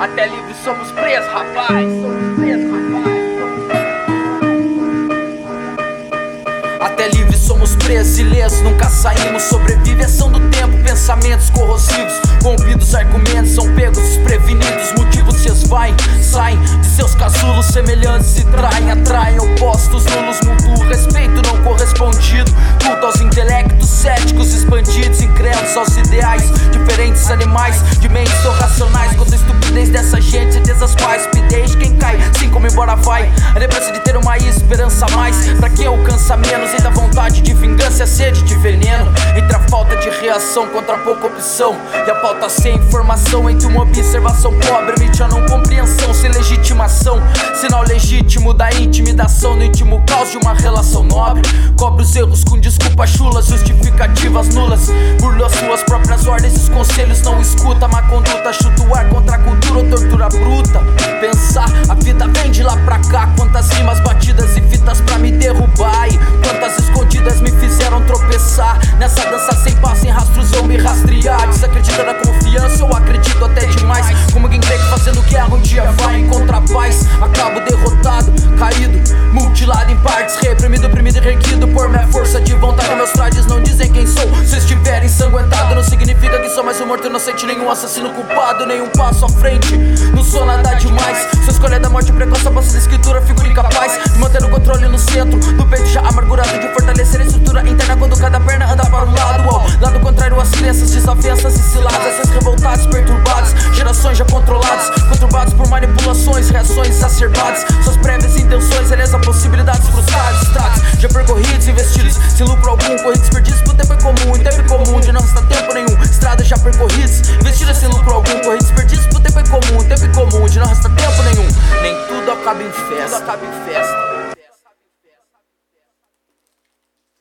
Até livre somos presos, rapaz. Somos presos, rapaz. Até livre somos presos, ilesos, nunca saímos. Sobrevive ação do tempo, pensamentos corrosivos. Corrompidos argumentos são pegos desprevenidos. Motivos se esvaem, saem de seus casulos semelhantes se traem, atraem opostos nulos. Mundo respeito não correspondido. Culto aos intelectos céticos expandidos, incrédulos aos ideais. Diferentes animais de mentes tão certezas quais. Pidez quem cai, sim como embora vai. A lembrança de ter uma esperança a mais. Pra quem alcança menos, ainda vontade de vingança a sede de veneno. Entre a falta de reação contra a pouca opção. E a pauta sem informação, entre uma observação pobre, emite a não compreensão sem legitimação. Sinal legítimo da intimidação no íntimo caos de uma relação nobre. Cobre os erros com desculpas chulas, justificativas nulas. Burla suas próprias ordens, os conselhos não escuta. Má conduta, E quantas escondidas me fizeram tropeçar. Nessa dança sem passo, sem rastros vão me rastrear. Desacredita na confiança, eu acredito até demais. Como quem crê que fazendo guerra um dia vai encontrar paz. Acabo derrotado, caído, mutilado em partes. Reprimido, oprimido e requido por minha força de vontade. Meus trades não dizem quem sou. Se estiver ensanguentado, não significa que sou mais um morto inocente. Nenhum assassino culpado, nenhum passo à frente. Não sou controle no centro do peito já amargurado. De fortalecer a estrutura interna quando cada perna anda para o lado. Ao lado contrário, as crenças, desavenças e ciladas. Essas revoltados, perturbados, gerações já controladas, conturbados por manipulações, reações exacerbadas. Suas prévias intenções, a possibilidades frustradas, estrados já percorridos, investidos, sem lucro algum, corridos perdidos por tempo é comum, em tempo comum, de não resta tempo nenhum. Estradas já percorridas, investidas sem lucro algum, corridos perdidos por tempo é comum, em tempo comum, de não resta tempo nenhum. Nem tudo acaba em festa. Tudo acaba em festa.